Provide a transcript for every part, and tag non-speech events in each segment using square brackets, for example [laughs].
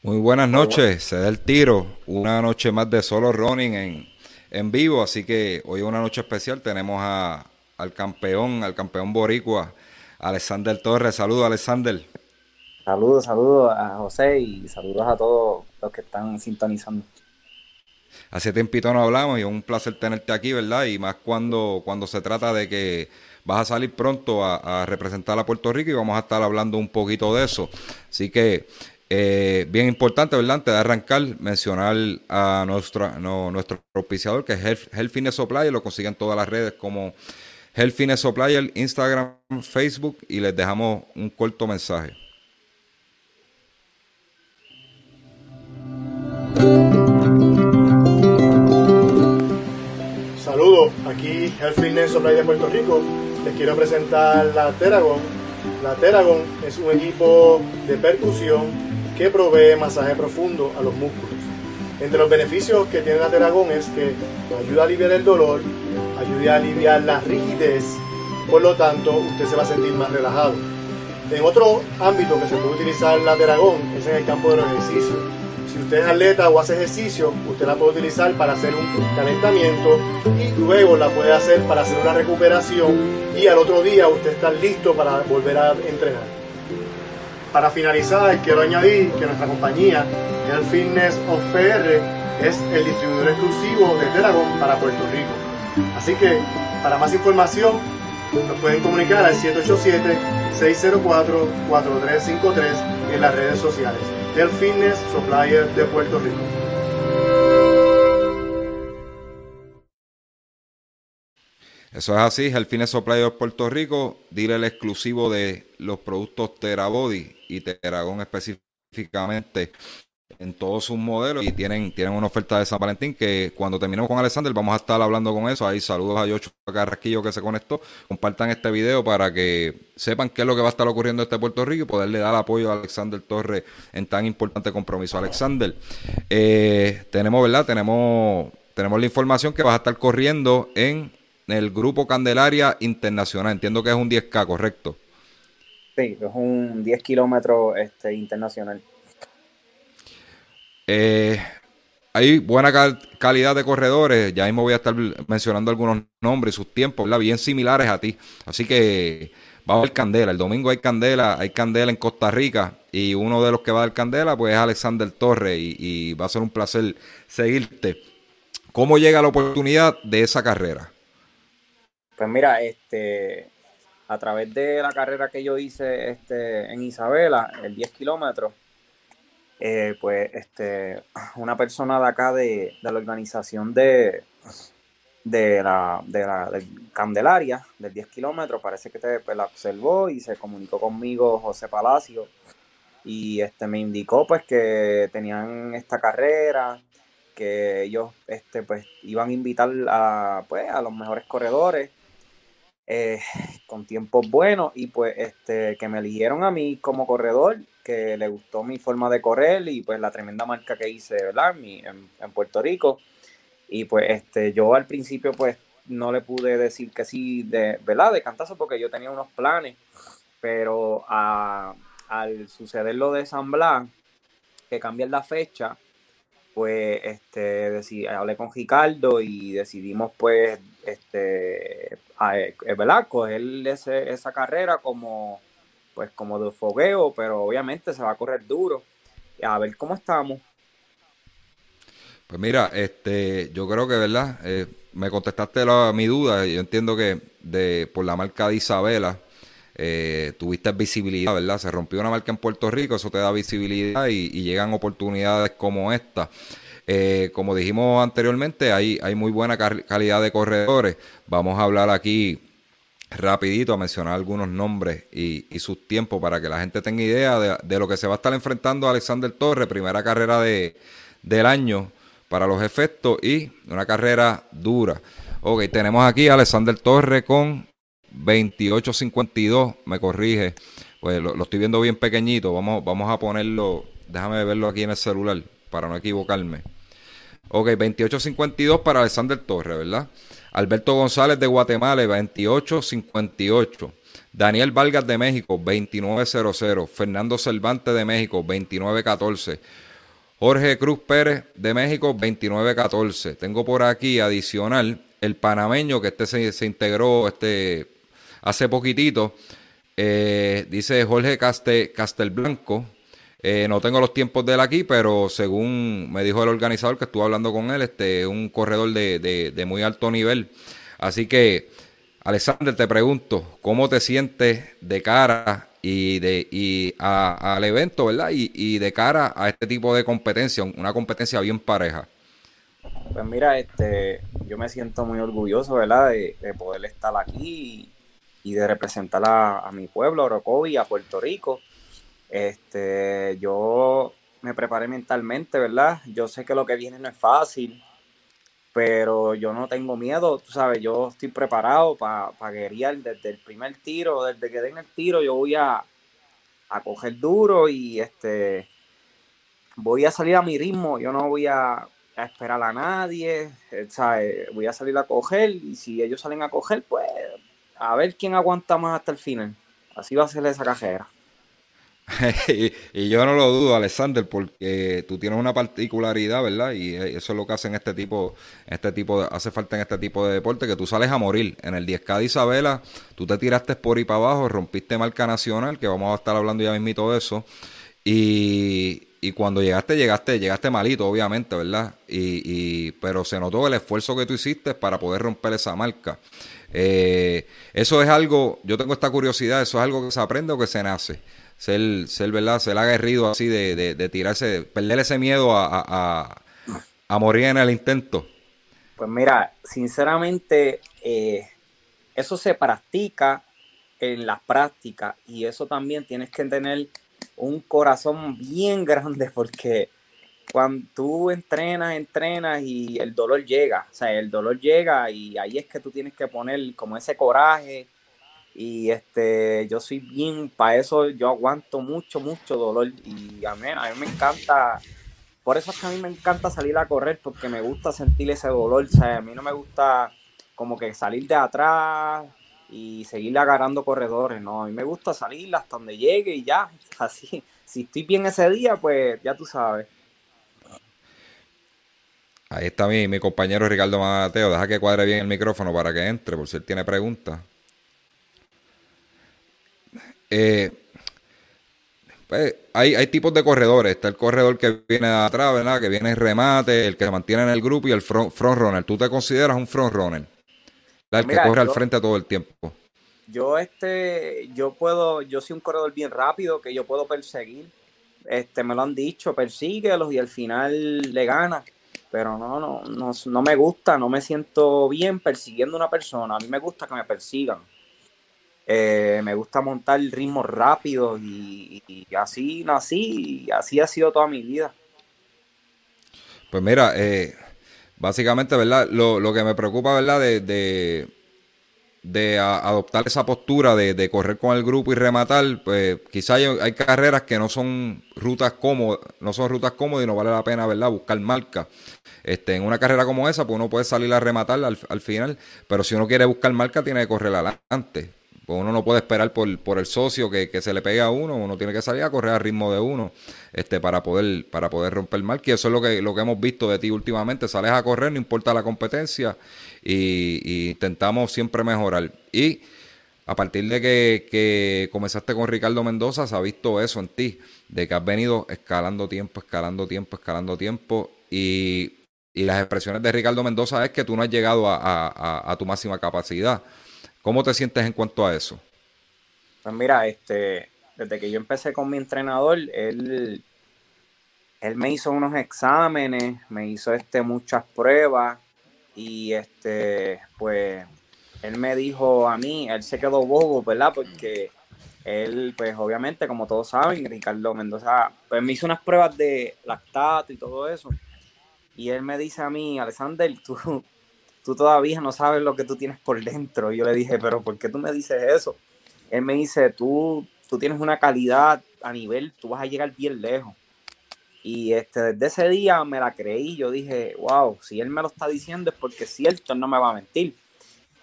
Muy buenas noches, se da el tiro, una noche más de solo running en, en vivo, así que hoy es una noche especial, tenemos a, al campeón, al campeón boricua, Alexander Torres. Saludos, Alexander. Saludos, saludos a José y saludos a todos los que están sintonizando. Hace tiempito no hablamos y es un placer tenerte aquí, ¿verdad? Y más cuando, cuando se trata de que vas a salir pronto a, a representar a Puerto Rico y vamos a estar hablando un poquito de eso. Así que eh, bien importante, ¿verdad? Antes de arrancar, mencionar a nuestro, nuestro auspiciador, que es Health, Health Supply, lo consiguen todas las redes como Health Fitness Supply, Instagram, Facebook, y les dejamos un corto mensaje. Saludos, aquí Health Fitness Supply de Puerto Rico. Les quiero presentar la Teragon. La Teragon es un equipo de percusión que provee masaje profundo a los músculos. Entre los beneficios que tiene la Teragón es que ayuda a aliviar el dolor, ayuda a aliviar la rigidez, por lo tanto usted se va a sentir más relajado. En otro ámbito que se puede utilizar la Teragón es en el campo de los ejercicios. Si usted es atleta o hace ejercicio, usted la puede utilizar para hacer un calentamiento y luego la puede hacer para hacer una recuperación y al otro día usted está listo para volver a entrenar. Para finalizar, quiero añadir que nuestra compañía, el Fitness of PR, es el distribuidor exclusivo de Teragon para Puerto Rico. Así que, para más información, nos pueden comunicar al 787-604-4353 en las redes sociales. El Fitness Supplier de Puerto Rico. Eso es así, Fitness Supplier de Puerto Rico, dile el exclusivo de los productos Terabody y Teragón específicamente en todos sus modelos y tienen, tienen una oferta de San Valentín que cuando terminemos con Alexander vamos a estar hablando con eso. Ahí saludos a Yocho Carrasquillo que se conectó. Compartan este video para que sepan qué es lo que va a estar ocurriendo en este Puerto Rico y poderle dar apoyo a Alexander Torres en tan importante compromiso. Alexander, eh, tenemos, ¿verdad? Tenemos, tenemos la información que vas a estar corriendo en el grupo Candelaria Internacional. Entiendo que es un 10K, ¿correcto? Sí, es un 10 kilómetros este, internacional. Eh, hay buena calidad de corredores, ya mismo voy a estar mencionando algunos nombres y sus tiempos, ¿verdad? bien similares a ti. Así que va a haber candela. El domingo hay candela, hay candela en Costa Rica y uno de los que va a dar candela pues es Alexander Torres y, y va a ser un placer seguirte. ¿Cómo llega la oportunidad de esa carrera? Pues mira, este, a través de la carrera que yo hice este, en Isabela, el 10 kilómetros, eh, pues este, [laughs] una persona de acá de, la organización de, de, la, de la Candelaria, del 10 kilómetros, parece que te, pues, la observó y se comunicó conmigo José Palacio y este, me indicó pues que tenían esta carrera, que ellos este, pues, iban a invitar a, pues, a los mejores corredores eh, con tiempos buenos y pues este que me eligieron a mí como corredor, que le gustó mi forma de correr y pues la tremenda marca que hice, ¿verdad? En, en Puerto Rico. Y pues este yo al principio pues no le pude decir que sí, de, ¿verdad? De cantazo porque yo tenía unos planes, pero al suceder lo de San Blas, que cambian la fecha, pues este, hablé con Ricardo y decidimos pues este, eh, ¿verdad? Coger ese, esa carrera como pues como de fogueo, pero obviamente se va a correr duro. A ver cómo estamos. Pues mira, este, yo creo que, ¿verdad? Eh, me contestaste la, mi duda. Yo entiendo que de, por la marca de Isabela, eh, tuviste visibilidad, ¿verdad? Se rompió una marca en Puerto Rico, eso te da visibilidad y, llegan oportunidades como esta. Eh, como dijimos anteriormente, hay, muy buena calidad de corredores. Vamos a hablar aquí rapidito a mencionar algunos nombres y, sus tiempos para que la gente tenga idea de, lo que se va a estar enfrentando Alexander Torres, primera carrera de, del año para los efectos y una carrera dura. Ok, tenemos aquí a Alexander Torres con 28.52, me corrige, pues lo, estoy viendo bien pequeñito, vamos, vamos a ponerlo, déjame verlo aquí en el celular para no equivocarme. Ok, 28.52 para Alexander Torres, ¿verdad? Alberto González de Guatemala, 2858. Daniel Vargas de México, 2900. Fernando Cervantes de México, 2914. Jorge Cruz Pérez de México, 2914. Tengo por aquí adicional el panameño que este se, integró este, hace poquitito. Eh, dice Jorge Castelblanco, eh, no tengo los tiempos de él aquí, pero según me dijo el organizador que estuvo hablando con él, este un corredor de, muy alto nivel. Así que, Alexander, te pregunto, ¿cómo te sientes de cara y de y al evento, verdad? Y, de cara a este tipo de competencia, una competencia bien pareja. Pues mira, este, yo me siento muy orgulloso, ¿verdad? De, poder estar aquí y, de representar a, a mi pueblo, a Orocovi, a Puerto Rico este, yo me preparé mentalmente, ¿verdad? Yo sé que lo que viene no es fácil, pero yo no tengo miedo, tú sabes, yo estoy preparado para pa guerrear desde el primer tiro, desde que den el tiro, yo voy a, a coger duro y este voy a salir a mi ritmo, yo no voy a, esperar a nadie, ¿sabes? voy a salir a coger y si ellos salen a coger, pues a ver quién aguanta más hasta el final. Así va a ser esa cajera. [laughs] y, yo no lo dudo, Alexander, porque tú tienes una particularidad, ¿verdad? Y eso es lo que hace en este tipo, este tipo de, hace falta en este tipo de deporte, que tú sales a morir. En el 10K de Isabela, tú te tiraste por ahí para abajo, rompiste marca nacional, que vamos a estar hablando ya mismito de eso. Y, cuando llegaste, llegaste, llegaste malito, obviamente, ¿verdad? Y, pero se notó el esfuerzo que tú hiciste para poder romper esa marca. Eh, eso es algo, yo tengo esta curiosidad, eso es algo que se aprende o que se nace ser, ser ¿verdad? Ser aguerrido así de, de, tirarse, perder ese miedo a, morir en el intento? Pues mira, sinceramente, eh, eso se practica en las prácticas y eso también tienes que tener un corazón bien [laughs] grande porque cuando tú entrenas, entrenas y el dolor llega, o sea, el dolor llega y ahí es que tú tienes que poner como ese coraje, y este, yo soy bien, para eso yo aguanto mucho, mucho dolor. Y a mí, a mí me encanta, por eso es que a mí me encanta salir a correr, porque me gusta sentir ese dolor. O sea, a mí no me gusta como que salir de atrás y seguir agarrando corredores, no, a mí me gusta salir hasta donde llegue y ya, [laughs] así, si estoy bien ese día, pues ya tú sabes. Ahí está mi, mi compañero Ricardo Mateo, deja que cuadre bien el micrófono para que entre, por si él tiene preguntas. Eh, pues, hay, hay tipos de corredores. Está el corredor que viene de atrás, ¿verdad? Que viene en remate, el que se mantiene en el grupo y el front, runner. ¿Tú te consideras un front runner? El que corre al frente todo el tiempo. Yo este, yo puedo, yo soy un corredor bien rápido que yo puedo perseguir. Este, me lo han dicho, persíguelos y al final le gana. Pero no, no, no, no me gusta, no me siento bien persiguiendo a una persona. A mí me gusta que me persigan. Eh, me gusta montar ritmos rápidos y, así nací y así ha sido toda mi vida. Pues mira, eh, básicamente, ¿verdad? Lo, que me preocupa, ¿verdad? De, de, adoptar esa postura de, correr con el grupo y rematar, pues quizá hay, carreras que no son rutas cómodas, no son rutas cómodas y no vale la pena, ¿verdad? Buscar marca. Este, en una carrera como esa, pues uno puede salir a rematar al, al final, pero si uno quiere buscar marca, tiene que correr adelante. Pues uno no puede esperar por, por el socio que, se le pegue a uno, uno tiene que salir a correr al ritmo de uno este, para, poder, para poder romper marco. Y eso es lo que, lo que hemos visto de ti últimamente. Sales a correr, no importa la competencia, y, intentamos siempre mejorar. Y a partir de que, comenzaste con Ricardo Mendoza, se ha visto eso en ti, de que has venido escalando tiempo, escalando tiempo, escalando tiempo. Y, las expresiones de Ricardo Mendoza es que tú no has llegado a tu máxima capacidad. ¿Cómo te sientes en cuanto a eso? Pues mira, este, desde que yo empecé con mi entrenador, él, él me hizo unos exámenes, me hizo este, muchas pruebas y este, pues él me dijo a mí, él se quedó bobo, ¿verdad? Porque él, pues obviamente, como todos saben, Ricardo Mendoza, pues me hizo unas pruebas de lactato y todo eso. Y él me dice a mí, Alexander, tú, tú todavía no sabes lo que tú tienes por dentro. Y yo le dije, pero ¿por qué tú me dices eso? Él me dice, tú, tú tienes una calidad a nivel, tú vas a llegar bien lejos. Y este, desde ese día me la creí, yo dije, wow, si él me lo está diciendo es porque es cierto, él no me va a mentir.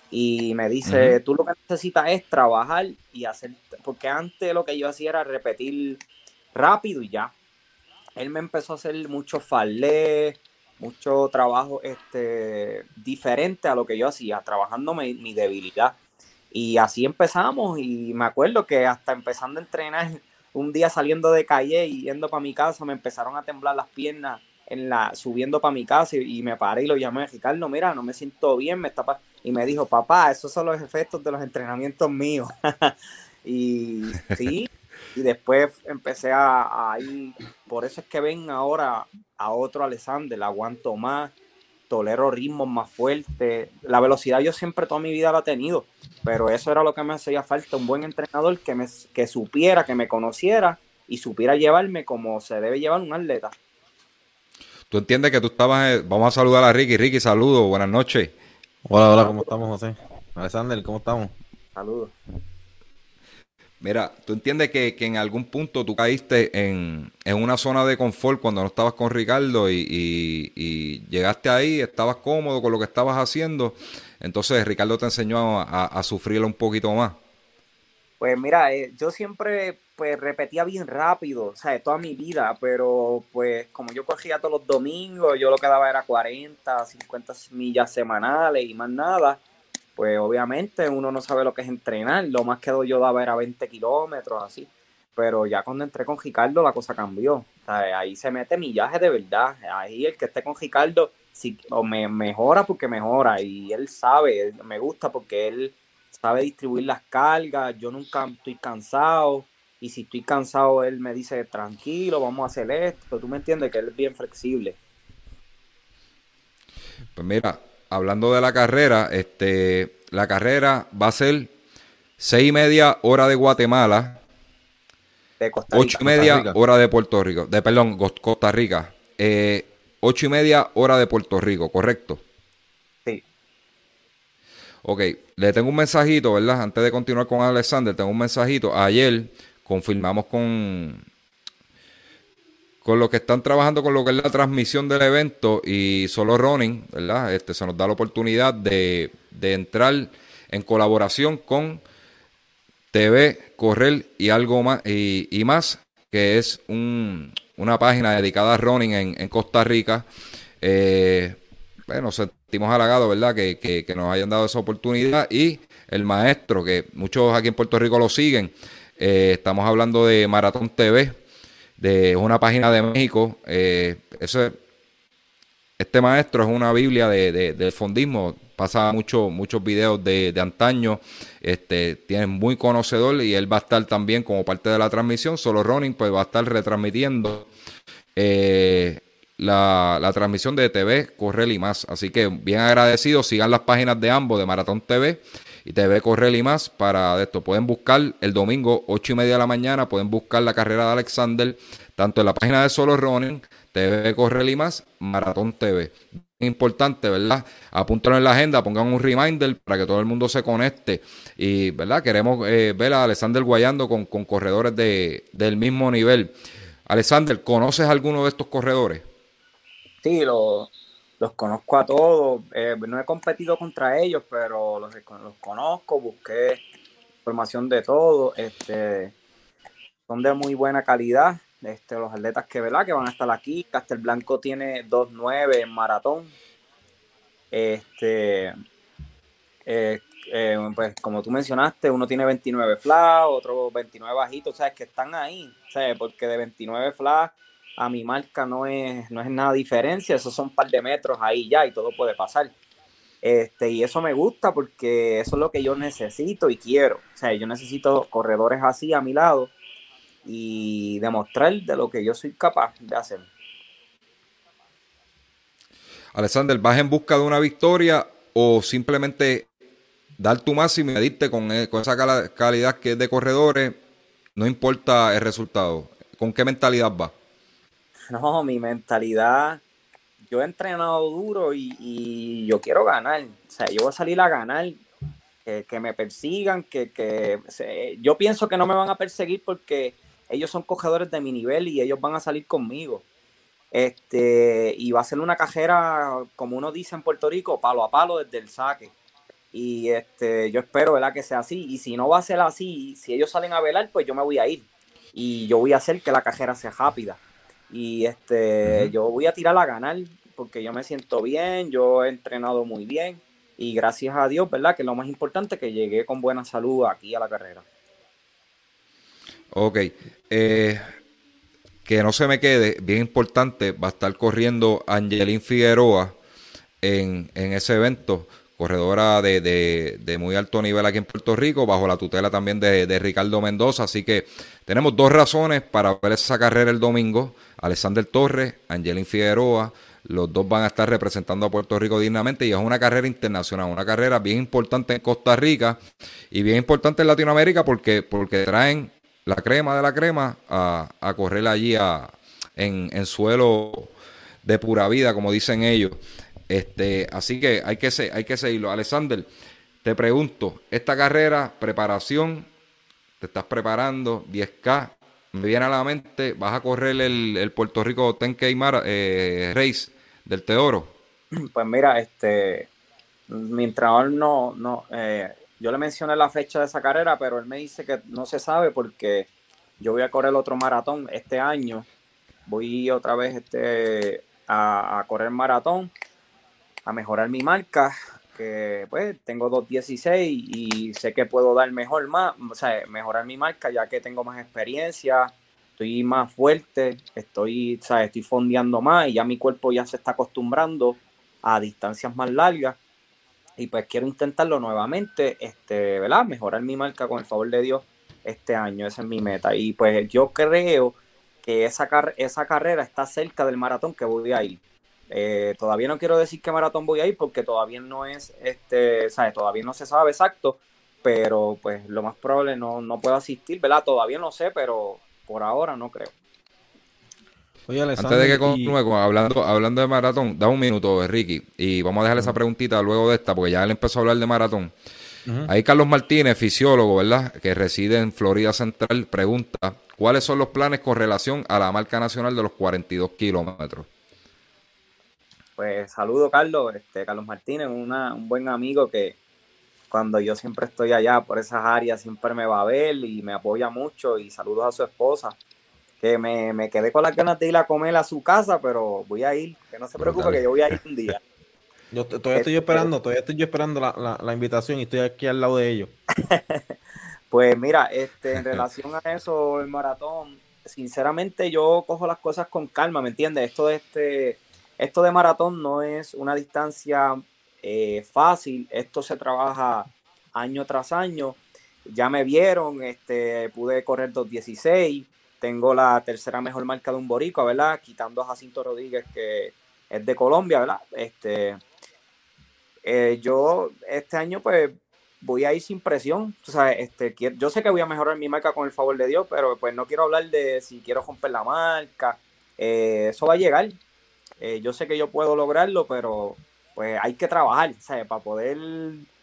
Y me dice, tú lo que necesitas es trabajar y hacer, porque antes lo que yo hacía era repetir rápido y ya. Él me empezó a hacer mucho falé, mucho trabajo este, diferente a lo que yo hacía, trabajando mi, debilidad. Y así empezamos y me acuerdo que hasta empezando a entrenar, un día saliendo de calle y yendo para mi casa, me empezaron a temblar las piernas en la, subiendo para mi casa y, me paré y lo llamé, Ricardo, mira, no me siento bien, me está y me dijo, papá, esos son los efectos de los entrenamientos míos. [laughs] y sí, y después empecé a, ir, por eso es que ven ahora a otro Alexander, aguanto más, tolero ritmos más fuertes, la velocidad yo siempre toda mi vida la he tenido, pero eso era lo que me hacía falta, un buen entrenador que, me, que supiera, que me conociera y supiera llevarme como se debe llevar un atleta. Tú entiendes que tú estabas, eh, vamos a saludar a Ricky, Ricky, saludos, buenas noches. Hola, hola, ¿cómo estamos, José? Alexander, ¿cómo estamos? Saludos. Mira, tú entiendes que, en algún punto tú caíste en, una zona de confort cuando no estabas con Ricardo y, llegaste ahí, estabas cómodo con lo que estabas haciendo, entonces Ricardo te enseñó a, a sufrirlo un poquito más. Pues mira, eh, yo siempre pues repetía bien rápido, o sea, toda mi vida, pero pues como yo cogía todos los domingos, yo lo que daba era 40, 50 millas semanales y más nada, pues obviamente uno no sabe lo que es entrenar, lo más que yo daba era 20 kilómetros, así, pero ya cuando entré con Ricardo la cosa cambió, o sea, ahí se mete millaje de verdad, ahí el que esté con Ricardo si, o me mejora porque mejora. Y él sabe, me gusta porque él sabe distribuir las cargas, yo nunca estoy cansado, y si estoy cansado, él me dice, tranquilo, vamos a hacer esto. Tú me entiendes que él es bien flexible. Pues mira, hablando de la carrera, este, la carrera va a ser seis y media hora de Guatemala, de Costa Rica, ocho y media hora de Puerto Rico, de perdón, Costa Rica, eh, ocho y media hora de Puerto Rico, ¿correcto? Sí. Ok, le tengo un mensajito, ¿verdad? Antes de continuar con Alexander, tengo un mensajito. Ayer confirmamos con, con los que están trabajando con lo que es la transmisión del evento y solo running, ¿verdad? Este, se nos da la oportunidad de, entrar en colaboración con TV, Correr y algo más, y, más, que es una página dedicada a running en, Costa Rica. Eh, bueno, sentimos halagados, ¿verdad? Que, que, nos hayan dado esa oportunidad y el maestro, que muchos aquí en Puerto Rico lo siguen, eh, estamos hablando de Maratón TV, de una página de México. Eh, este maestro es una Biblia de, del fondismo. Pasa mucho, muchos videos de, antaño. Este, tiene muy conocedor y él va a estar también como parte de la transmisión. Solo Running pues va a estar retransmitiendo eh, la, la, transmisión de TV, Correl y más. Así que bien agradecido. Sigan las páginas de ambos de Maratón TV y TV Correr y más para esto. Pueden buscar el domingo 8 y media de la mañana, pueden buscar la carrera de Alexander, tanto en la página de Solo Running, TV Correr y más, Maratón TV. Importante, ¿verdad? Apúntalo en la agenda, pongan un reminder para que todo el mundo se conecte. Y, ¿verdad? Queremos eh, ver a Alexander guayando con, con corredores de, del mismo nivel. Alexander, ¿conoces alguno de estos corredores? Sí, lo, los conozco a todos. Eh, no he competido contra ellos, pero los, los conozco, busqué información de todo. Este, son de muy buena calidad. Este, los atletas que, ¿verdad? que van a estar aquí. Castel Blanco tiene 2.9 en maratón. Este, eh, eh, pues como tú mencionaste, uno tiene 29 flash, otro 29 bajitos, o sea, es que están ahí, o porque de 29 flash a mi marca no es, no es nada diferencia, esos son un par de metros ahí ya y todo puede pasar. Este, y eso me gusta porque eso es lo que yo necesito y quiero. O sea, yo necesito corredores así a mi lado y demostrar de lo que yo soy capaz de hacer. Alexander, ¿vas en busca de una victoria o simplemente dar tu máximo y medirte con, eh, con esa calidad que es de corredores, no importa el resultado. ¿Con qué mentalidad va? [laughs] No, mi mentalidad, yo he entrenado duro y, yo quiero ganar. O sea, yo voy a salir a ganar, que, me persigan, que, que yo pienso que no me van a perseguir porque ellos son cogedores de mi nivel y ellos van a salir conmigo. Este, y va a ser una cajera, como uno dice en Puerto Rico, palo a palo desde el saque. Y este, yo espero, ¿verdad? Que sea así. Y si no va a ser así, si ellos salen a velar, pues yo me voy a ir. Y yo voy a hacer que la cajera sea rápida. Y este, yo voy a tirar a ganar porque yo me siento bien, yo he entrenado muy bien. Y gracias a Dios, ¿verdad? Que lo más importante que llegué con buena salud aquí a la carrera. Ok. Eh, que no se me quede, bien importante, va a estar corriendo Angelín Figueroa en, en ese evento corredora de, muy alto nivel aquí en Puerto Rico, bajo la tutela también de, Ricardo Mendoza. Así que tenemos dos razones para ver esa carrera el domingo. Alexander Torres, Angelín Figueroa, los dos van a estar representando a Puerto Rico dignamente y es una carrera internacional, una carrera bien importante en Costa Rica y bien importante en Latinoamérica porque, porque traen la crema de la crema a, a correr allí en, en suelo de pura vida, como dicen ellos. Este, así que hay que, hay que seguirlo. Alexander, te pregunto, esta carrera, preparación, te estás preparando, 10K, me viene a la mente, vas a correr el, Puerto Rico 10K eh, Race del Teoro. Pues mira, este, mi entrenador no, no, eh, yo le mencioné la fecha de esa carrera, pero él me dice que no se sabe porque yo voy a correr el otro maratón este año. Voy otra vez este, a, a correr maratón a mejorar mi marca, que pues tengo 2.16 y sé que puedo dar mejor más, o sea, mejorar mi marca ya que tengo más experiencia, estoy más fuerte, estoy, o sea, estoy fondeando más y ya mi cuerpo ya se está acostumbrando a distancias más largas y pues quiero intentarlo nuevamente, este, ¿verdad? Mejorar mi marca con el favor de Dios este año, esa es mi meta y pues yo creo que esa, esa carrera está cerca del maratón que voy a ir. Eh, todavía no quiero decir qué maratón voy a ir porque todavía no es, este, ¿sabes? Todavía no se sabe exacto, pero pues lo más probable no, no puedo asistir, ¿verdad? Todavía no sé, pero por ahora no creo. Antes de que continúe hablando, hablando de maratón, da un minuto, Ricky, y vamos a dejar esa preguntita luego de esta, porque ya él empezó a hablar de maratón. Ahí Carlos Martínez, fisiólogo, ¿verdad? Que reside en Florida Central, pregunta, ¿cuáles son los planes con relación a la marca nacional de los 42 kilómetros? Pues saludo Carlos, este Carlos Martínez, un buen amigo que cuando yo siempre estoy allá por esas áreas siempre me va a ver y me apoya mucho y saludos a su esposa, que me, quedé con las ganas de ir a comer a su casa, pero voy a ir, que no se preocupe que yo voy a ir un día. [laughs] Yo todavía estoy este, esperando, todavía estoy yo esperando la, invitación y estoy aquí al lado de ellos. [laughs] pues mira, este, en relación a eso, el maratón, sinceramente yo cojo las cosas con calma, ¿me entiendes? Esto de este esto de maratón no es una distancia eh, fácil, esto se trabaja año tras año. Ya me vieron, este, pude correr 2.16, tengo la tercera mejor marca de un boricua, ¿verdad? Quitando a Jacinto Rodríguez, que es de Colombia, ¿verdad? Este, eh, yo este año pues voy a ir sin presión. O sea, este, yo sé que voy a mejorar mi marca con el favor de Dios, pero pues no quiero hablar de si quiero romper la marca. Eh, eso va a llegar. Eh, yo sé que yo puedo lograrlo, pero pues hay que trabajar, ¿sabes? Para poder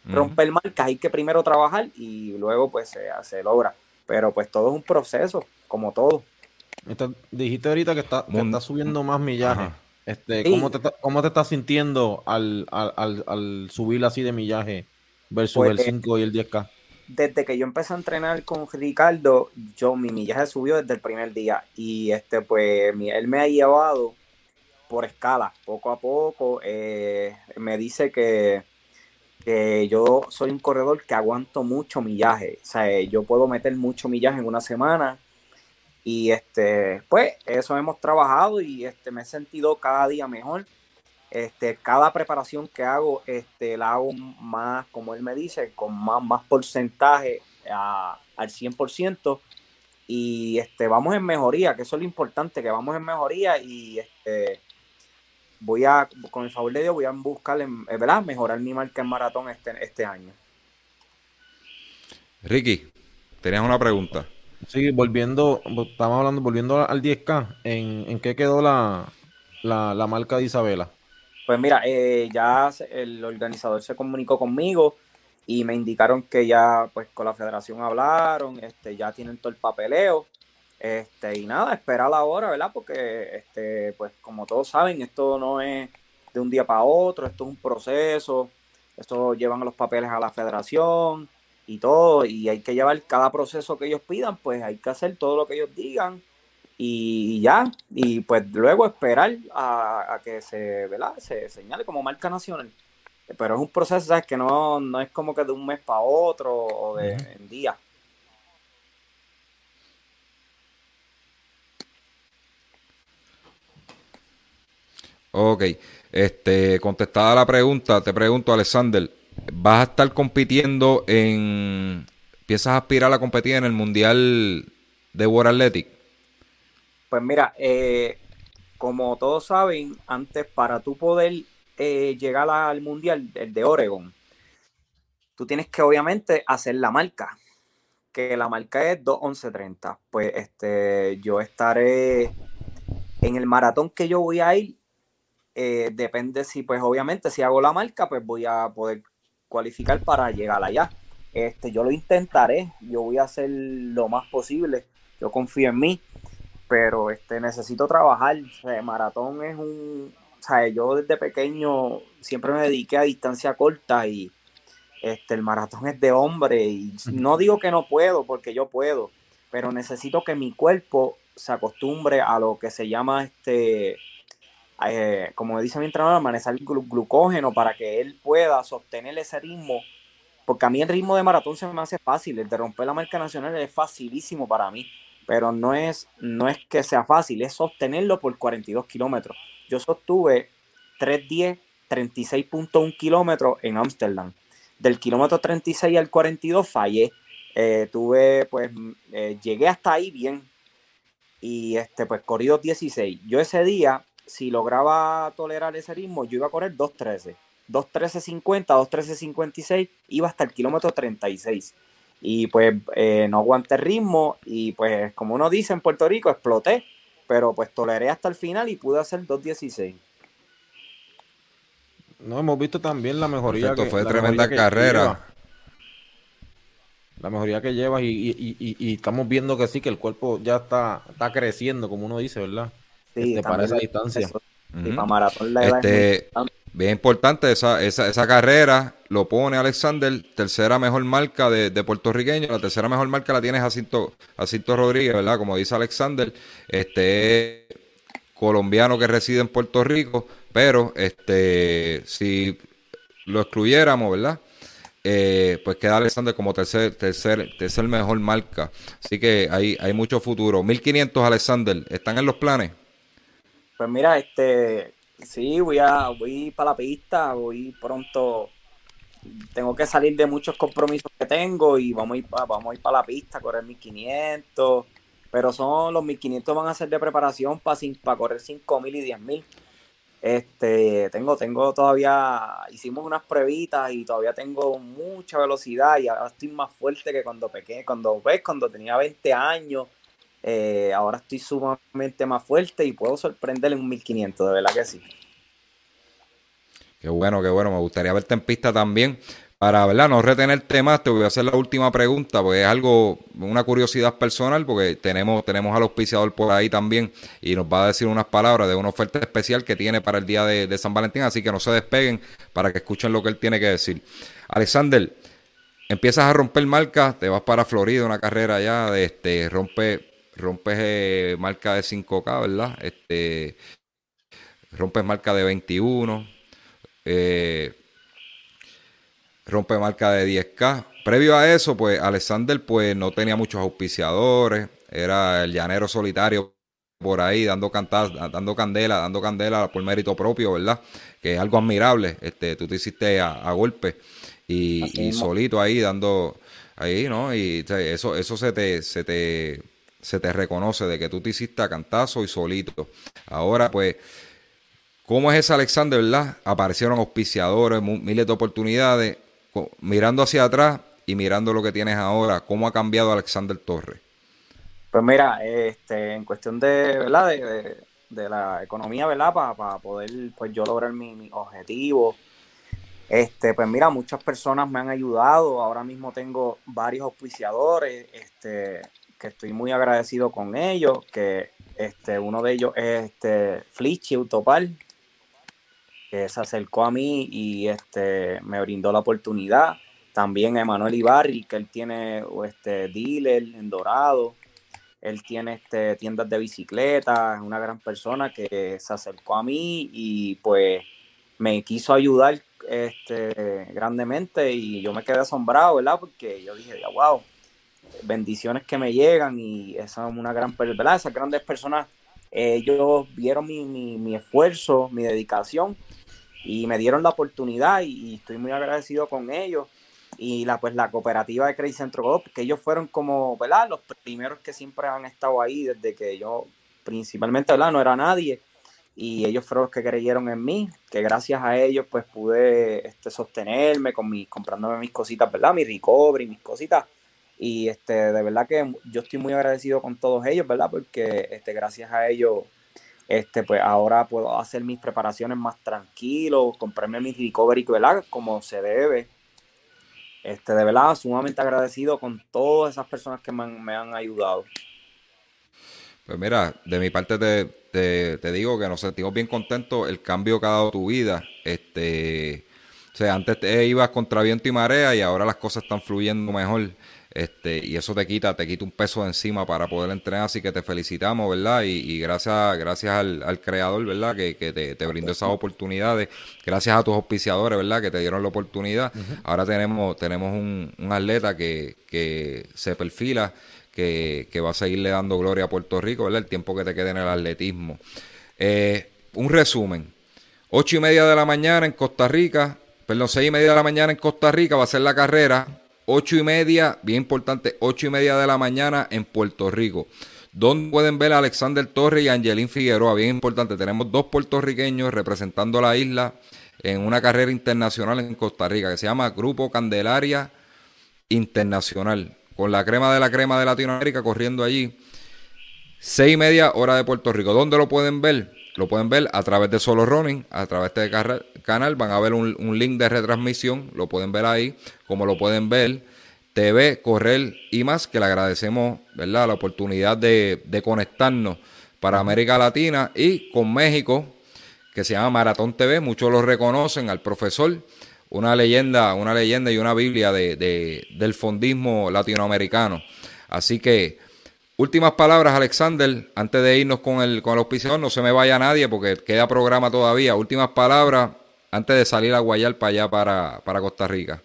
romper marcas hay que primero trabajar y luego pues se, se, logra. Pero pues todo es un proceso, como todo. dijiste ahorita que está, subiendo más millaje. Este, ¿cómo, te, ¿Cómo te estás sintiendo al, subir así de millaje versus el 5 pues, y el 10K? Desde que yo empecé a entrenar con Ricardo, yo mi millaje subió desde el primer día y este pues él me ha llevado por escala, poco a poco. Eh, me dice que, yo soy un corredor que aguanto mucho millaje. O sea, yo puedo meter mucho millaje en una semana. Y este, pues, eso hemos trabajado y este, me he sentido cada día mejor. Este, cada preparación que hago, este, la hago más, como él me dice, con más, más porcentaje al 100%. Y este, vamos en mejoría, que eso es lo importante, que vamos en mejoría y este, voy a, con el favor de Dios, voy a buscar, eh, ¿verdad? Mejorar mi marca en maratón este, este año. Ricky, tenías una pregunta. Sí, volviendo, estamos hablando, volviendo al 10K, ¿en, en qué quedó la, la, marca de Isabela? Pues mira, eh, ya el organizador se comunicó conmigo y me indicaron que ya pues con la federación hablaron, este, ya tienen todo el papeleo. Este, y nada, esperar la hora, ¿verdad? Porque este, pues como todos saben, esto no es de un día para otro, esto es un proceso, esto llevan los papeles a la federación y todo, y hay que llevar cada proceso que ellos pidan, pues hay que hacer todo lo que ellos digan y ya, y pues luego esperar a, que se, ¿verdad? se señale como marca nacional. Pero es un proceso, ¿sabes? Que no, no es como que de un mes para otro o de en día. Ok, este, contestada la pregunta, te pregunto, Alexander, ¿vas a estar compitiendo en, piensas aspirar a competir en el Mundial de World Athletic? Pues mira, eh, como todos saben, antes para tú poder eh, llegar al mundial, el de Oregon, tú tienes que obviamente hacer la marca, que la marca es 2.11.30. Pues este, yo estaré en el maratón que yo voy a ir. Eh, depende si, pues obviamente, si hago la marca, pues voy a poder cualificar para llegar allá. Este, yo lo intentaré, yo voy a hacer lo más posible, yo confío en mí, pero este, necesito trabajar. el maratón es un, o sea, yo desde pequeño siempre me dediqué a distancia corta y este, el maratón es de hombre y no digo que no puedo porque yo puedo, pero necesito que mi cuerpo se acostumbre a lo que se llama este, eh, como dice mi entrenador, manejar el glucógeno para que él pueda sostener ese ritmo. Porque a mí el ritmo de maratón se me hace fácil, el de romper la marca nacional es facilísimo para mí, pero no es, no es que sea fácil, es sostenerlo por 42 kilómetros yo sostuve 310, 36.1 kilómetros en Ámsterdam. Del kilómetro 36 al 42 fallé. Eh, tuve, pues, eh, llegué hasta ahí bien. Y este, pues, corrí 2.16. Yo ese día, si lograba tolerar ese ritmo, yo iba a correr 2.13. 2.13.50, 2.13.56, iba hasta el kilómetro 36. Y pues eh, no aguanté el ritmo y pues como uno dice en Puerto Rico, exploté pero pues toleré hasta el final y pude hacer 2.16. No, hemos visto también la mejoría. que, fue tremenda carrera. la mejoría que llevas y, estamos viendo que sí, que el cuerpo ya está, está creciendo, como uno dice, ¿verdad? Sí, este, para esa distancia. Para maratón la este, Bien importante esa, esa, esa, carrera, lo pone Alexander, tercera mejor marca de, de, puertorriqueño, la tercera mejor marca la tiene Jacinto, Jacinto Rodríguez, ¿verdad? Como dice Alexander, este colombiano que reside en Puerto Rico, pero este si lo excluyéramos, ¿verdad? Eh, pues queda Alexander como tercer, tercer, tercer mejor marca. Así que hay, hay mucho futuro. 1500 Alexander, ¿están en los planes? Pues mira, este Sí, voy a voy para la pista, voy pronto. Tengo que salir de muchos compromisos que tengo y vamos a ir, vamos a ir para la pista, correr 1500. Pero son los 1500 van a ser de preparación para, para correr 5000 y 10000. Este, tengo, tengo todavía, hicimos unas pruebitas y todavía tengo mucha velocidad y ahora estoy más fuerte que cuando pequeño, cuando ves, cuando tenía 20 años eh, ahora estoy sumamente más fuerte y puedo sorprenderle en un 1500, de verdad que sí. Qué bueno, qué bueno. Me gustaría verte en pista también. Para ¿verdad? no retenerte más, te voy a hacer la última pregunta, porque es algo, una curiosidad personal, porque tenemos, tenemos al auspiciador por ahí también y nos va a decir unas palabras de una oferta especial que tiene para el día de, de San Valentín, así que no se despeguen para que escuchen lo que él tiene que decir. Alexander, empiezas a romper marcas, te vas para Florida, una carrera ya, de este, rompe rompes eh, marca de 5K, ¿verdad? Este, rompes marca de 21, eh, rompe marca de 10K. Previo a eso, pues Alexander pues no tenía muchos auspiciadores, era el llanero solitario por ahí dando cantar, dando candela, dando candela por mérito propio, ¿verdad? Que es algo admirable. Este, tú te hiciste a, golpe y, y solito ahí dando ahí, ¿no? Y eso, eso se te, se te se te reconoce de que tú te hiciste a cantazo y solito. Ahora, pues, ¿cómo es ese Alexander, verdad? Aparecieron auspiciadores, miles de oportunidades. Mirando hacia atrás y mirando lo que tienes ahora, ¿cómo ha cambiado Alexander Torres? Pues mira, este, en cuestión de, ¿verdad? De, la economía, ¿verdad? Para poder, pues yo lograr mi, mi objetivo. Este, pues mira, muchas personas me han ayudado. Ahora mismo tengo varios auspiciadores, este, que estoy muy agradecido con ellos, que este, uno de ellos es este Flichi Autopal, que se acercó a mí y este, me brindó la oportunidad. También Emanuel Ibarri, que él tiene este dealer en Dorado. Él tiene este, tiendas de bicicletas, es una gran persona que se acercó a mí y pues me quiso ayudar este, grandemente y yo me quedé asombrado, ¿verdad? Porque yo dije, wow, bendiciones que me llegan y esa es una gran, ¿verdad? Esas grandes personas, ellos vieron mi, mi, mi esfuerzo, mi dedicación y me dieron la oportunidad y, estoy muy agradecido con ellos y la pues la cooperativa de Credit Centro que ellos fueron como, ¿verdad? Los primeros que siempre han estado ahí desde que yo principalmente, ¿verdad? No era nadie y ellos fueron los que creyeron en mí, que gracias a ellos pues pude este, sostenerme con mis, comprándome mis cositas, ¿verdad? Mi recovery, mis cositas y este, de verdad que yo estoy muy agradecido con todos ellos, ¿verdad? Porque este, gracias a ellos este, pues ahora puedo hacer mis preparaciones más tranquilo, comprarme mis recovery, ¿verdad? Como se debe. Este, de verdad, sumamente agradecido con todas esas personas que me han, ayudado. Pues mira, de mi parte te, te, digo que nos sentimos bien contentos el cambio que ha dado tu vida. Este, o sea, antes te ibas contra viento y marea y ahora las cosas están fluyendo mejor. Este, y eso te quita, te quita un peso de encima para poder entrenar, así que te felicitamos, ¿verdad? Y, gracias, gracias al, creador, ¿verdad? Que, te, brindó esas oportunidades, gracias a tus auspiciadores, ¿verdad? Que te dieron la oportunidad. Ahora tenemos, tenemos un, atleta que, que se perfila, que, va a seguirle dando gloria a Puerto Rico, ¿verdad? El tiempo que te quede en el atletismo. Eh, un resumen. Ocho y media de la mañana en Costa Rica, perdón, seis y media de la mañana en Costa Rica va a ser la carrera 8 y media, bien importante, 8 y media de la mañana en Puerto Rico. Donde pueden ver a Alexander Torres y Angelín Figueroa, bien importante. Tenemos dos puertorriqueños representando la isla en una carrera internacional en Costa Rica que se llama Grupo Candelaria Internacional. Con la crema de la crema de Latinoamérica corriendo allí. 6 y media hora de Puerto Rico. ¿Dónde lo pueden ver? Lo pueden ver a través de Solo Running, a través de este canal. Van a ver un, link de retransmisión, lo pueden ver ahí, como lo pueden ver. TV, Correr y más, que le agradecemos ¿verdad? la oportunidad de, conectarnos para América Latina y con México, que se llama Maratón TV. Muchos lo reconocen al profesor, una leyenda, una leyenda y una Biblia de, del fondismo latinoamericano. Así que Últimas palabras, Alexander, antes de irnos con el, con el auspiciador, no se me vaya nadie porque queda programa todavía. Últimas palabras antes de salir a Guayar para allá, para, Costa Rica.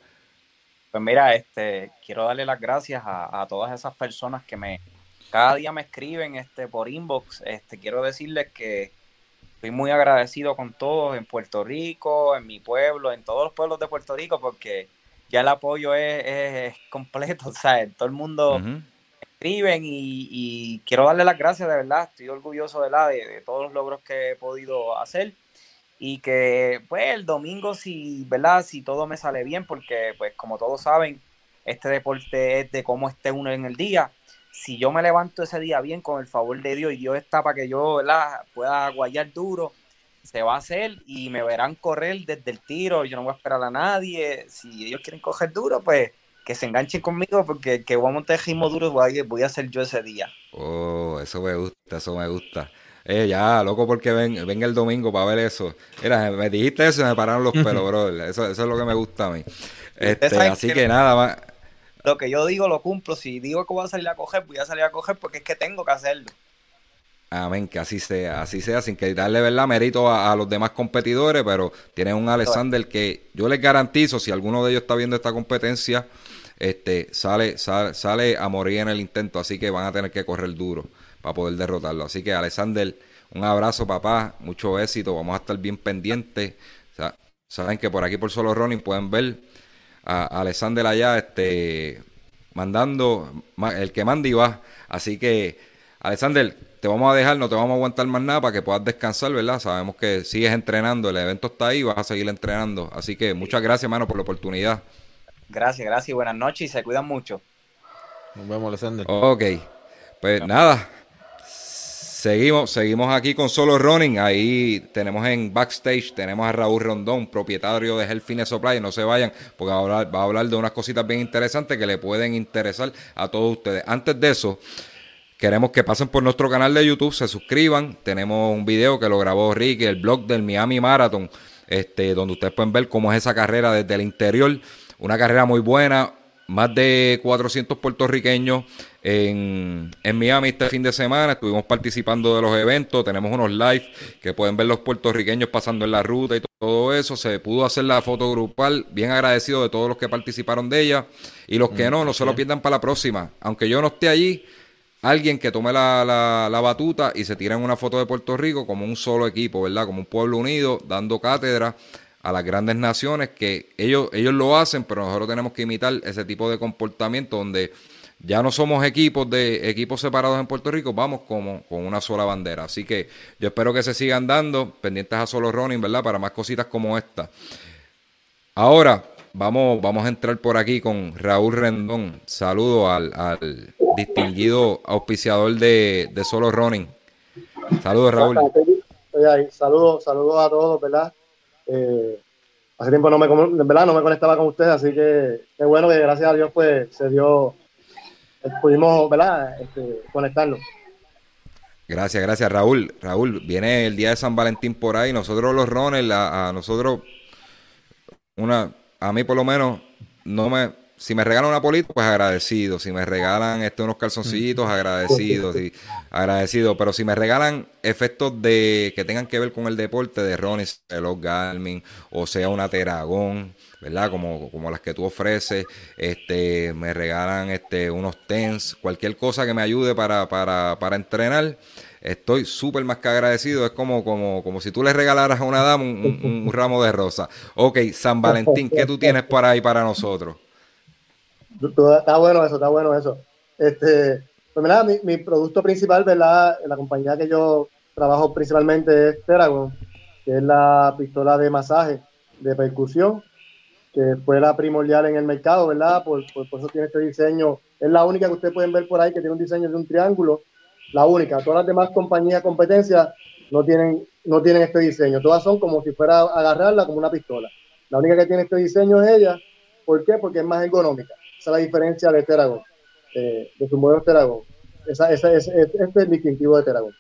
Pues mira, este, quiero darle las gracias a, todas esas personas que me cada día me escriben este, por inbox. Este, quiero decirles que estoy muy agradecido con todos en Puerto Rico, en mi pueblo, en todos los pueblos de Puerto Rico, porque ya el apoyo es, completo, [laughs] o sea, todo el mundo escriben y, quiero darle las gracias de verdad, estoy orgulloso de, la, de, todos los logros que he podido hacer y que pues el domingo si, ¿verdad? Si todo me sale bien, porque pues como todos saben, este deporte es de cómo esté uno en el día. Si yo me levanto ese día bien con el favor de Dios y Dios está para que yo ¿verdad? pueda guayar duro, se va a hacer y me verán correr desde el tiro, yo no voy a esperar a nadie, si ellos quieren coger duro, pues que se enganchen conmigo porque que voy a montar ritmo duro voy a, voy a hacer yo ese día. Oh, eso me gusta, eso me gusta. Eh, ya, loco, porque ven, venga el domingo para ver eso. Mira, me dijiste eso y me pararon los pelos, bro. Eso, eso es lo que me gusta a mí. Este, así que, nada más. Lo que yo digo lo cumplo. Si digo que voy a salir a coger, voy a salir a coger porque es que tengo que hacerlo. Amén, que así sea, así sea, sin que darle verdad mérito a, a los demás competidores, pero tiene un Alexander que yo les garantizo, si alguno de ellos está viendo esta competencia, este, sale, sale, sale a morir en el intento, así que van a tener que correr duro para poder derrotarlo. Así que Alexander, un abrazo papá, mucho éxito, vamos a estar bien pendientes. saben que por aquí por Solo Running pueden ver a Alexander allá este, mandando, el que manda y va. Así que Alexander, te vamos a dejar, no te vamos a aguantar más nada para que puedas descansar, ¿verdad? Sabemos que sigues entrenando, el evento está ahí, vas a seguir entrenando. Así que muchas gracias, hermano, por la oportunidad. Gracias, gracias y buenas noches y se cuidan mucho. Nos vemos, Alexander. Ok, pues nada, Seguimos, seguimos aquí con Solo Running. Ahí tenemos en backstage, tenemos a Raúl Rondón, propietario de Health Fitness Supply. No se vayan, porque va a, hablar, va a hablar de unas cositas bien interesantes que le pueden interesar a todos ustedes. Antes de eso, queremos que pasen por nuestro canal de YouTube, se suscriban. Tenemos un video que lo grabó Ricky, el blog del Miami Marathon, este, donde ustedes pueden ver cómo es esa carrera desde el interior. Una carrera muy buena, más de 400 puertorriqueños en, Miami este fin de semana. Estuvimos participando de los eventos, tenemos unos live que pueden ver los puertorriqueños pasando en la ruta y todo eso. Se pudo hacer la foto grupal, bien agradecido de todos los que participaron de ella. Y los que mm, no, no se lo pierdan para la próxima. Aunque yo no esté allí, alguien que tome la, la, batuta y se en una foto de Puerto Rico como un solo equipo, ¿verdad? Como un pueblo unido, dando cátedra a las grandes naciones que ellos, ellos lo hacen, pero nosotros tenemos que imitar ese tipo de comportamiento donde ya no somos equipos de equipos separados en Puerto Rico, vamos como con una sola bandera. Así que yo espero que se sigan dando pendientes a solo running, ¿verdad? Para más cositas como esta. Ahora vamos, vamos a entrar por aquí con Raúl Rendón. Saludo al, distinguido auspiciador de, solo running. Saludos, Raúl. Saludos, saludos a todos, ¿verdad? Eh, hace tiempo no me, ¿verdad? no me conectaba con ustedes, así que qué bueno que gracias a Dios pues se dio pudimos ¿verdad? Este, conectarnos. Gracias, gracias Raúl. Raúl, viene el día de San Valentín por ahí. Nosotros los Rones, a, nosotros, una, a mí por lo menos, no me, si me regalan una polita, pues agradecido. Si me regalan este, unos calzoncillitos, agradecido. Sí, [laughs] agradecido. Pero si me regalan efectos de que tengan que ver con el deporte de Ronnie, los Garmin, o sea una Teragón, ¿verdad? Como, como las que tú ofreces, este, me regalan este, unos tens, cualquier cosa que me ayude para, para, para entrenar. Estoy súper más que agradecido. Es como, como, como si tú le regalaras a una dama un, ramo de rosa. Ok, San Valentín, ¿qué tú tienes para ahí para nosotros? Está bueno eso, está bueno eso. Este, pues mira, mi, mi producto principal, ¿verdad? La compañía que yo trabajo principalmente es Teragon, que es la pistola de masaje de percusión que fue la primordial en el mercado, ¿verdad? Por, por, eso tiene este diseño. Es la única que ustedes pueden ver por ahí que tiene un diseño de un triángulo. La única. Todas las demás compañías competencia no tienen, no tienen este diseño. Todas son como si fuera a agarrarla como una pistola. La única que tiene este diseño es ella. ¿Por qué? Porque es más ergonómica. Esa es la diferencia de Teragon, eh, de su modelo Teragon. Esa, esa, es, este es el distintivo de Teragon.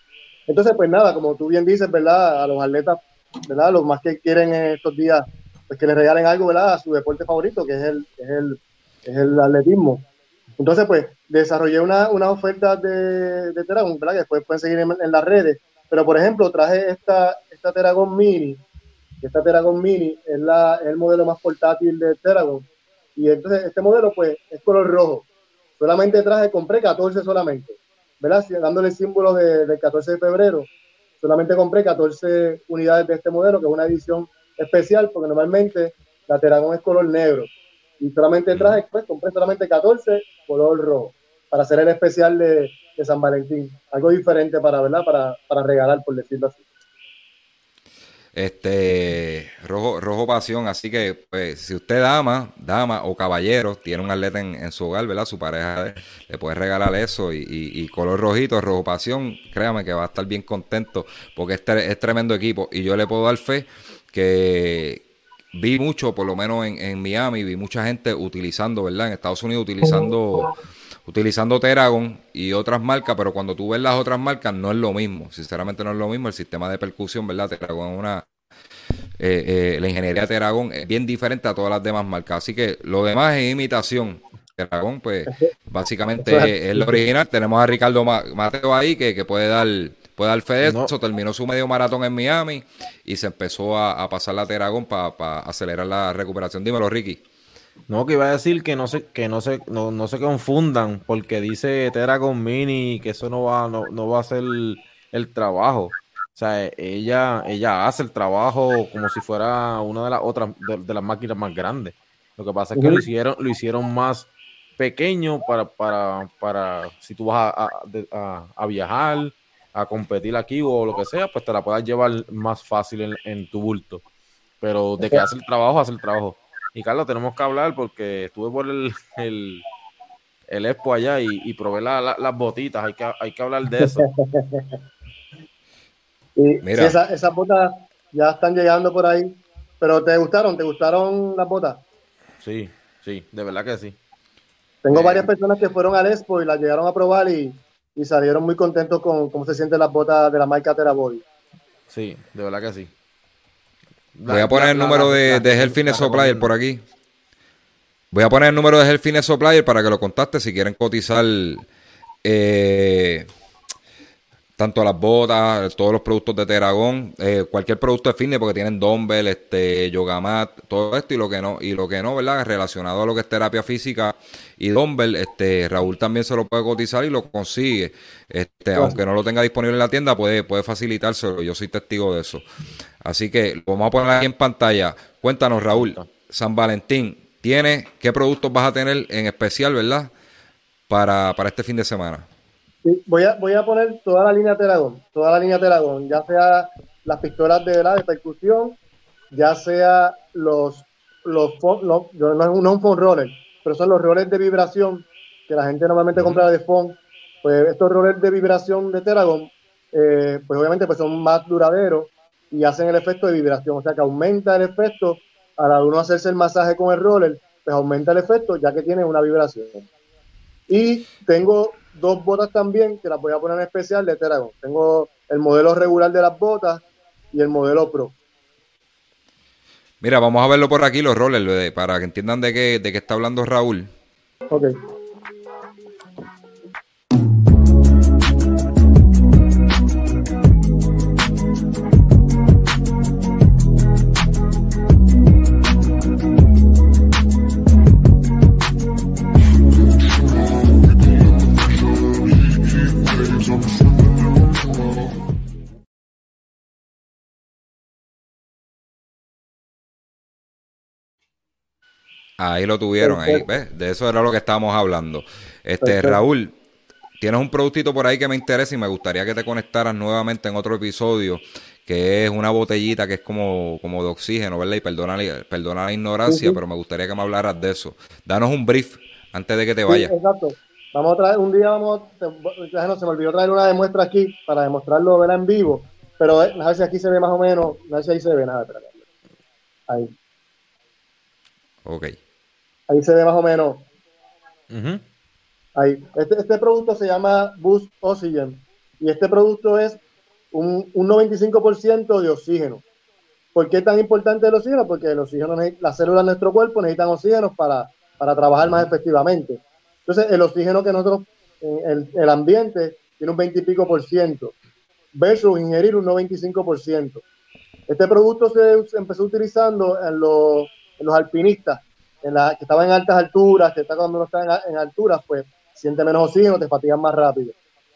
Entonces, pues nada, como tú bien dices, ¿verdad? A los atletas, ¿verdad? Los más que quieren en estos días pues que le regalen algo, ¿verdad? A su deporte favorito, que es el, es el, es el atletismo. Entonces, pues, desarrollé una, una oferta de, de Teragon, ¿verdad? Que después pueden seguir en, las redes. Pero, por ejemplo, traje esta, esta Teragon Mini. Esta Teragon Mini es, la, es el modelo más portátil de Teragon. Y entonces, este modelo, pues, es color rojo. Solamente traje, compré 14 solamente, ¿verdad? Dándole el símbolo de, del 14 de febrero. Solamente compré 14 unidades de este modelo, que es una edición especial porque normalmente la Teragón es color negro y solamente traje, pues compré solamente 14 color rojo para hacer el especial de, San Valentín. Algo diferente para, ¿verdad? Para, para regalar, por decirlo así. Este rojo, rojo pasión, así que pues, si usted dama, dama o caballero, tiene un atleta en, su hogar, ¿verdad? Su pareja le puede regalar eso y, y, color rojito, rojo pasión, créame que va a estar bien contento porque este es tremendo equipo y yo le puedo dar fe que vi mucho, por lo menos en, Miami, vi mucha gente utilizando, ¿verdad? En Estados Unidos utilizando utilizando Teragon y otras marcas, pero cuando tú ves las otras marcas no es lo mismo, sinceramente no es lo mismo, el sistema de percusión, ¿verdad? Teragon es una... Eh, eh, la ingeniería de Teragon es bien diferente a todas las demás marcas, así que lo demás es imitación. Teragon, pues básicamente es el original. Tenemos a Ricardo Mateo ahí que, que puede dar Puede dar fe de eso, terminó su medio maratón en Miami y se empezó a, pasar la Teragón para acelerar la recuperación. Dímelo, Ricky. No, que iba a decir que no se, que no se, no, se confundan, porque dice Teragon Mini que eso no va, no, va a ser el, trabajo. O sea, ella, ella hace el trabajo como si fuera una de las otras, de, las máquinas más grandes. Lo que pasa es que lo hicieron, lo hicieron más pequeño para, para, para si tú vas a viajar a competir aquí o lo que sea, pues te la puedas llevar más fácil en, tu bulto. Pero de que hace el trabajo, hace el trabajo. Y Carlos, tenemos que hablar porque estuve por el, el, el Expo allá y, probé las botitas, hay que, hay que hablar de eso. [laughs] y, Mira. esas botas ya están llegando por ahí, pero ¿te gustaron? ¿Te gustaron las botas? Sí, sí, de verdad que sí. Tengo varias personas que fueron al Expo y las llegaron a probar y, y salieron muy contentos con cómo se sienten las botas de la marca Terabody. Sí, de verdad que sí. Voy a poner el número de, de Health Supplier por aquí. Voy a poner el número de Health Supplier para que lo contacte si quieren cotizar eh, tanto las botas, todos los productos de Teragón, eh, cualquier producto de fitness porque tienen dumbbell, este, yogamat, todo esto y lo que no, y lo que no, ¿verdad? Relacionado a lo que es terapia física y dumbbell, este, Raúl también se lo puede cotizar y lo consigue. Este, aunque no lo tenga disponible en la tienda, puede, puede facilitárselo, yo soy testigo de eso. Así que lo vamos a poner aquí en pantalla. Cuéntanos, Raúl, San Valentín, ¿tiene qué productos vas a tener en especial, verdad? Para, para este fin de semana. Voy a, voy a poner toda la línea Teragón, toda la línea Teragón, ya sea las pistolas de, la de percusión, ya sea los, los, no, no es un phone roller, pero son los rollers de vibración que la gente normalmente compra de phone. Pues estos rollers de vibración de Teragon, eh, pues obviamente pues son más duraderos y hacen el efecto de vibración, o sea que aumenta el efecto a la de uno hacerse el masaje con el roller, pues aumenta el efecto ya que tiene una vibración. Y tengo dos botas también que las voy a poner en especial de Teragon. Tengo el modelo regular de las botas y el modelo Pro. Mira, vamos a verlo por aquí, los rollers, para que entiendan de qué, de qué está hablando Raúl. Ok. Ahí lo tuvieron, ahí, ¿ves? De eso era lo que estábamos hablando. Este, Raúl, tienes un productito por ahí que me interesa y me gustaría que te conectaras nuevamente en otro episodio, que es una botellita que es como, como de oxígeno, ¿verdad? Y perdona, perdona la ignorancia, pero me gustaría que me hablaras de eso. Danos un brief antes de que te vayas. exacto. Vamos a traer, un día vamos, no, se me olvidó traer una demuestra aquí para demostrarlo ¿verdad? en vivo, pero eh, a ver si aquí se ve más o menos, no sé si ahí se ve nada, ahí. Ok. Ahí se ve más o menos. Ahí. Este, este, producto se llama Boost Oxygen. Y este producto es un, un 95% de oxígeno. ¿Por qué es tan importante el oxígeno? Porque el oxígeno, las células de nuestro cuerpo necesitan oxígeno para, para trabajar más efectivamente. Entonces, el oxígeno que nosotros, en el, ambiente, tiene un 20 y pico por ciento, versus ingerir un 95%. Este producto se, empezó utilizando en los, en los alpinistas en la, que estaba en altas alturas, que está cuando uno está en, alturas, pues siente menos oxígeno, te fatigas más rápido.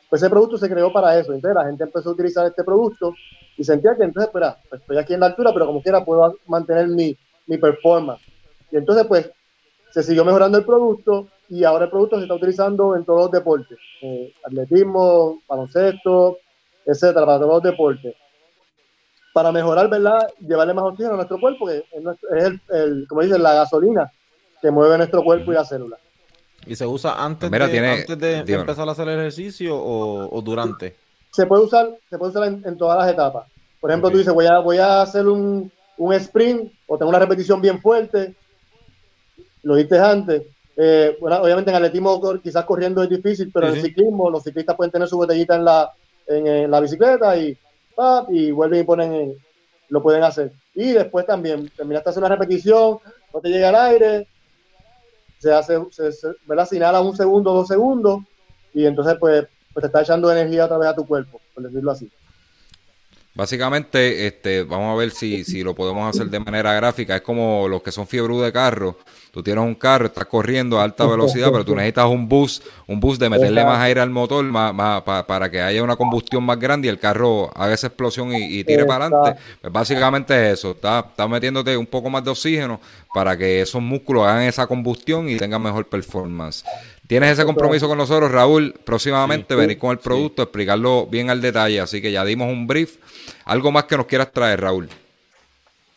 Pues ese producto se creó para eso. Entonces la gente empezó a utilizar este producto y sentía que entonces, espera, pues estoy aquí en la altura, pero como quiera puedo mantener mi, mi performance. Y entonces, pues, se siguió mejorando el producto y ahora el producto se está utilizando en todos los deportes. Eh, atletismo, baloncesto, etcétera, para todos los deportes. Para mejorar, ¿verdad? Llevarle más oxígeno a nuestro cuerpo, que es, el, el, como dicen, la gasolina que mueve nuestro cuerpo y la célula. ¿Y se usa antes, de, empezar a hacer el ejercicio o, durante? Se puede usar, se puede usar en, todas las etapas. Por ejemplo, tú dices, voy a, voy a hacer un, sprint o tengo una repetición bien fuerte. Lo diste antes. Eh, bueno, obviamente en atletismo quizás corriendo es difícil, pero en ciclismo los ciclistas pueden tener su botellita en la, en, la bicicleta y, y vuelven y ponen, lo pueden hacer. Y después también terminaste hacer una repetición, no te llega al aire, se hace, se, se, ¿verdad? se inhala un segundo, dos segundos, y entonces pues, pues te está echando energía otra vez a tu cuerpo, por decirlo así. Básicamente, este, vamos a ver si, si lo podemos hacer de manera gráfica. Es como los que son fiebre de carro. Tú tienes un carro, estás corriendo a alta velocidad, pero tú necesitas un bus, un bus de meterle más aire al motor más, para que haya una combustión más grande y el carro haga esa explosión y, tire para adelante. Pues básicamente es eso. Estás está metiéndote un poco más de oxígeno para que esos músculos hagan esa combustión y tengan mejor performance. Tienes ese compromiso con nosotros, Raúl. Próximamente venir con el producto, explicarlo bien al detalle. Así que ya dimos un brief. ¿Algo más que nos quieras traer, Raúl?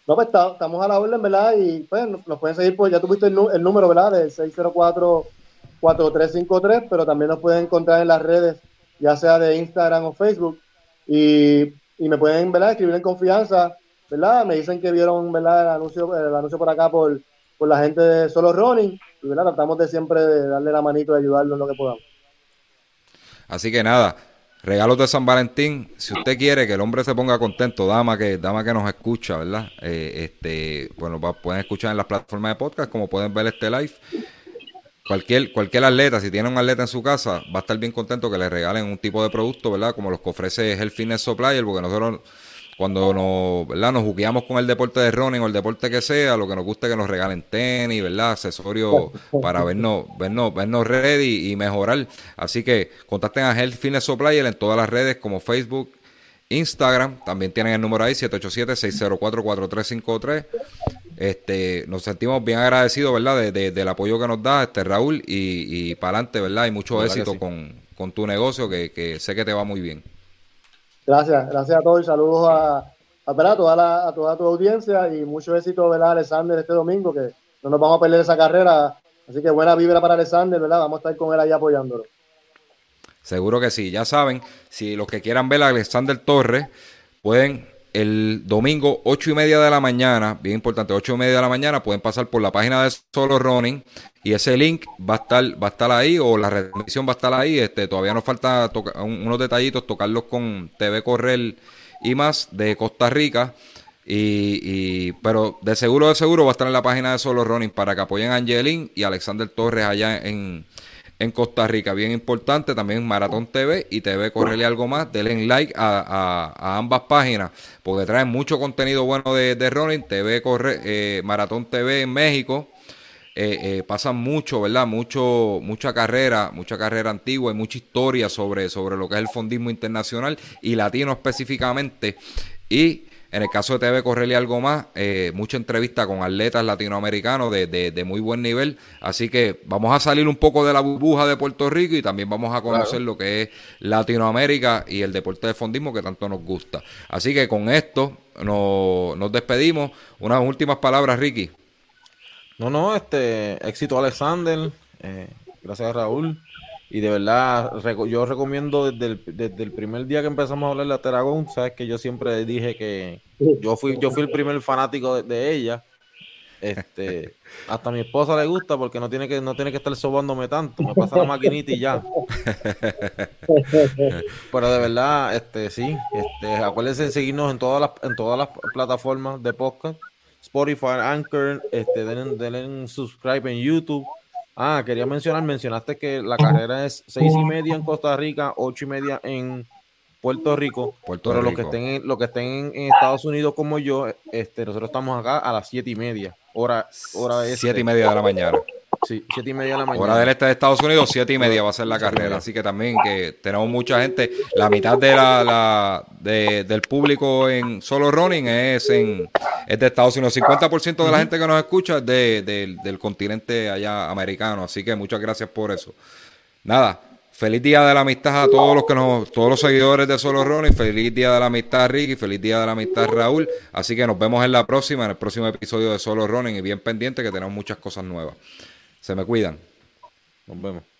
No, pues estamos a la orden, ¿verdad? Y pues nos pueden seguir, pues ya tuviste el, el número, ¿verdad? De 604-4353, pero también nos pueden encontrar en las redes, ya sea de Instagram o Facebook. Y, y me pueden, ¿verdad? Escribir en confianza, ¿verdad? Me dicen que vieron, ¿verdad? El anuncio, el anuncio por acá por, por la gente de Solo Running. Y, ¿verdad? Tratamos de siempre darle la manito y ayudarlo en lo que podamos. Así que nada, Regalos de San Valentín, si usted quiere que el hombre se ponga contento, dama que, dama que nos escucha, ¿verdad? Eh, este, bueno, pueden escuchar en las plataformas de podcast, como pueden ver este live. Cualquier, cualquier atleta, si tiene un atleta en su casa, va a estar bien contento que le regalen un tipo de producto, ¿verdad? Como los que ofrece el Fitness Supplier, porque nosotros cuando nos, ¿verdad? nos jugueamos con el deporte de running o el deporte que sea, lo que nos gusta es que nos regalen tenis, ¿verdad? Accesorios para vernos, vernos, vernos ready y mejorar. Así que contacten a Health Fitness Supplier en todas las redes como Facebook, Instagram. También tienen el número ahí, 787-604-4353. Este, nos sentimos bien agradecidos, ¿verdad? De, del apoyo que nos da este Raúl y, y para adelante, ¿verdad? Y mucho éxito con, con, tu negocio que, que sé que te va muy bien. Gracias, gracias a todos y saludos a, a, toda, la, a toda tu audiencia y mucho éxito, ¿verdad, Alexander, este domingo, que no nos vamos a perder esa carrera. Así que buena vibra para Alexander, ¿verdad? Vamos a estar con él ahí apoyándolo. Seguro que sí, ya saben, si los que quieran ver a Alexander Torres, pueden el domingo, ocho y media de la mañana, bien importante, ocho y media de la mañana, pueden pasar por la página de Solo Running y ese link va a estar, va a estar ahí o la retransmisión va a estar ahí. Este, todavía nos falta unos detallitos, tocarlos con TV Correl y más de Costa Rica. Y, pero de seguro, de seguro va a estar en la página de Solo Running para que apoyen a Angelín y Alexander Torres allá en, en Costa Rica. Bien importante, también Maratón TV y TV Correle algo más. Denle like a, ambas páginas porque traen mucho contenido bueno de, de running. TV Corre, eh, Maratón TV en México. Eh, eh, pasan mucho, ¿verdad? Mucho, mucha carrera, mucha carrera antigua y mucha historia sobre, sobre lo que es el fondismo internacional y latino específicamente. Y en el caso de TV Correle algo más, eh, mucha entrevista con atletas latinoamericanos de, de, muy buen nivel. Así que vamos a salir un poco de la burbuja de Puerto Rico y también vamos a conocer lo que es Latinoamérica y el deporte de fondismo que tanto nos gusta. Así que con esto nos, nos despedimos. Unas últimas palabras, Ricky. No, no, este éxito Alexander. Eh, gracias Raúl. Y de verdad, yo recomiendo desde el, desde el primer día que empezamos a hablar de Teragón, sabes que yo siempre dije que yo fui, yo fui el primer fanático de, ella. Este, [laughs] hasta a mi esposa le gusta porque no tiene que, no tiene que estar sobándome tanto, me pasa la maquinita y ya. [laughs] Pero de verdad, este, sí, este, acuérdense de seguirnos en todas las, en todas las plataformas de podcast, Spotify, Anchor, este, denle un subscribe en YouTube Ah, quería mencionar, mencionaste que la carrera es seis y media en Costa Rica, ocho y media en Puerto Rico. Puerto pero los que estén, en, los que estén en, Estados Unidos como yo, este, nosotros estamos acá a las siete y media, hora, hora este. Siete y media de la mañana. Sí, siete y media de la mañana. Hora del este de Estados Unidos, siete y media va a ser la carrera. Así que también que tenemos mucha gente. La mitad de la, del público en solo running es en es de Estados Unidos. 50% de la gente que nos escucha es de, del continente allá americano. Así que muchas gracias por eso. Nada, feliz día de la amistad a todos los que nos, todos los seguidores de Solo Running. Feliz día de la amistad Ricky, feliz día de la amistad Raúl. Así que nos vemos en la próxima, en el próximo episodio de Solo Running y bien pendiente que tenemos muchas cosas nuevas. Se me cuidan. Nos vemos.